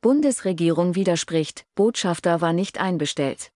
Bundesregierung widerspricht, Botschafter war nicht einbestellt.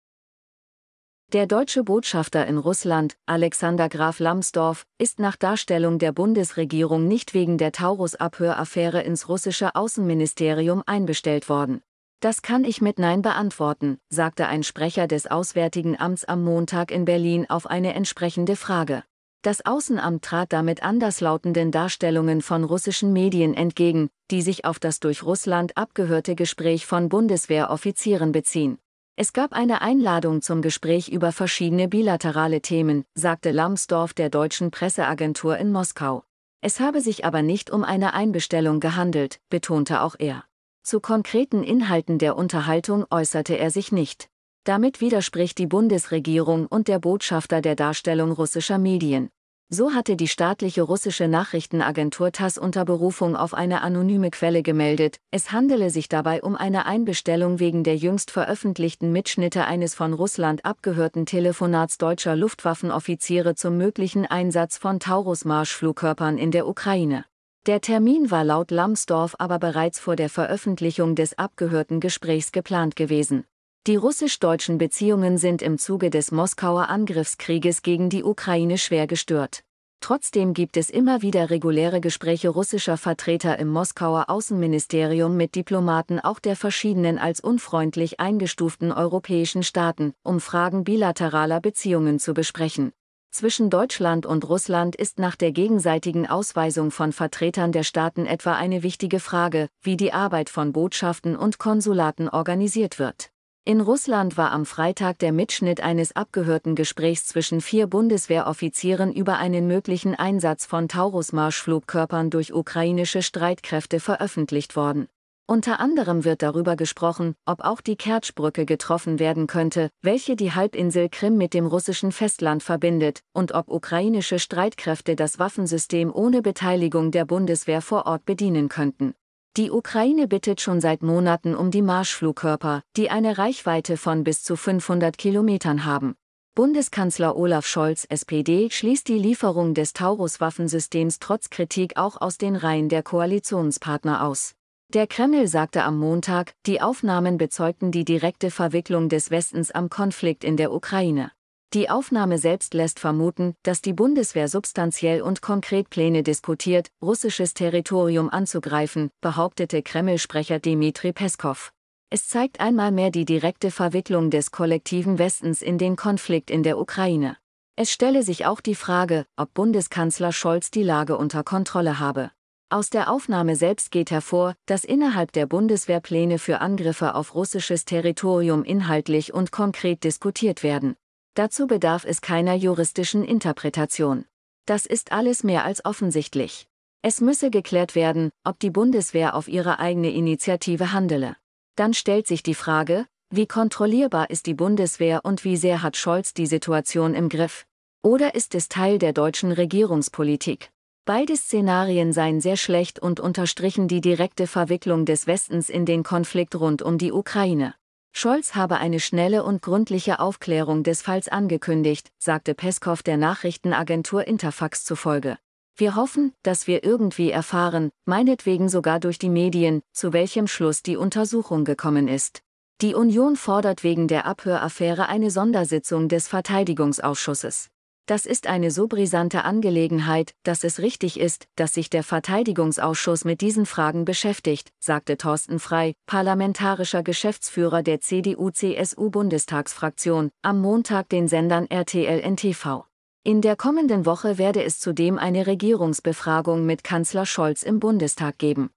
Der deutsche Botschafter in Russland, Alexander Graf Lambsdorff, ist nach Darstellung der Bundesregierung nicht wegen der Taurus-Abhöraffäre ins russische Außenministerium einbestellt worden. Das kann ich mit Nein beantworten, sagte ein Sprecher des Auswärtigen Amts am Montag in Berlin auf eine entsprechende Frage. Das Außenamt trat damit anderslautenden Darstellungen von russischen Medien entgegen, die sich auf das durch Russland abgehörte Gespräch von Bundeswehroffizieren beziehen. Es gab eine Einladung zum Gespräch über verschiedene bilaterale Themen, sagte Lambsdorff der deutschen Presseagentur in Moskau. Es habe sich aber nicht um eine Einbestellung gehandelt, betonte auch er. Zu konkreten Inhalten der Unterhaltung äußerte er sich nicht. Damit widerspricht die Bundesregierung und der Botschafter der Darstellung russischer Medien. So hatte die staatliche russische Nachrichtenagentur TASS unter Berufung auf eine anonyme Quelle gemeldet, es handele sich dabei um eine Einbestellung wegen der jüngst veröffentlichten Mitschnitte eines von Russland abgehörten Telefonats deutscher Luftwaffenoffiziere zum möglichen Einsatz von Taurus-Marschflugkörpern in der Ukraine. Der Termin war laut Lambsdorff aber bereits vor der Veröffentlichung des abgehörten Gesprächs geplant gewesen. Die russisch-deutschen Beziehungen sind im Zuge des Moskauer Angriffskrieges gegen die Ukraine schwer gestört. Trotzdem gibt es immer wieder reguläre Gespräche russischer Vertreter im Moskauer Außenministerium mit Diplomaten auch der verschiedenen als unfreundlich eingestuften europäischen Staaten, um Fragen bilateraler Beziehungen zu besprechen. Zwischen Deutschland und Russland ist nach der gegenseitigen Ausweisung von Vertretern der Staaten etwa eine wichtige Frage, wie die Arbeit von Botschaften und Konsulaten organisiert wird. In Russland war am Freitag der Mitschnitt eines abgehörten Gesprächs zwischen vier Bundeswehroffizieren über einen möglichen Einsatz von Taurus-Marschflugkörpern durch ukrainische Streitkräfte veröffentlicht worden. Unter anderem wird darüber gesprochen, ob auch die Kertschbrücke getroffen werden könnte, welche die Halbinsel Krim mit dem russischen Festland verbindet, und ob ukrainische Streitkräfte das Waffensystem ohne Beteiligung der Bundeswehr vor Ort bedienen könnten. Die Ukraine bittet schon seit Monaten um die Marschflugkörper, die eine Reichweite von bis zu 500 Kilometern haben. Bundeskanzler Olaf Scholz SPD schließt die Lieferung des Taurus-Waffensystems trotz Kritik auch aus den Reihen der Koalitionspartner aus. Der Kreml sagte am Montag, die Aufnahmen bezeugten die direkte Verwicklung des Westens am Konflikt in der Ukraine. Die Aufnahme selbst lässt vermuten, dass die Bundeswehr substanziell und konkret Pläne diskutiert, russisches Territorium anzugreifen, behauptete Kreml-Sprecher Dmitri Peskov. Es zeigt einmal mehr die direkte Verwicklung des kollektiven Westens in den Konflikt in der Ukraine. Es stelle sich auch die Frage, ob Bundeskanzler Scholz die Lage unter Kontrolle habe. Aus der Aufnahme selbst geht hervor, dass innerhalb der Bundeswehr Pläne für Angriffe auf russisches Territorium inhaltlich und konkret diskutiert werden. Dazu bedarf es keiner juristischen Interpretation. Das ist alles mehr als offensichtlich. Es müsse geklärt werden, ob die Bundeswehr auf ihre eigene Initiative handele. Dann stellt sich die Frage, wie kontrollierbar ist die Bundeswehr und wie sehr hat Scholz die Situation im Griff? Oder ist es Teil der deutschen Regierungspolitik? Beide Szenarien seien sehr schlecht und unterstrichen die direkte Verwicklung des Westens in den Konflikt rund um die Ukraine. Scholz habe eine schnelle und gründliche Aufklärung des Falls angekündigt, sagte Peskow der Nachrichtenagentur Interfax zufolge. Wir hoffen, dass wir irgendwie erfahren, meinetwegen sogar durch die Medien, zu welchem Schluss die Untersuchung gekommen ist. Die Union fordert wegen der Abhöraffäre eine Sondersitzung des Verteidigungsausschusses. Das ist eine so brisante Angelegenheit, dass es richtig ist, dass sich der Verteidigungsausschuss mit diesen Fragen beschäftigt, sagte Thorsten Frei, parlamentarischer Geschäftsführer der CDU-CSU-Bundestagsfraktion, am Montag den Sendern RTL NTV. In der kommenden Woche werde es zudem eine Regierungsbefragung mit Kanzler Scholz im Bundestag geben.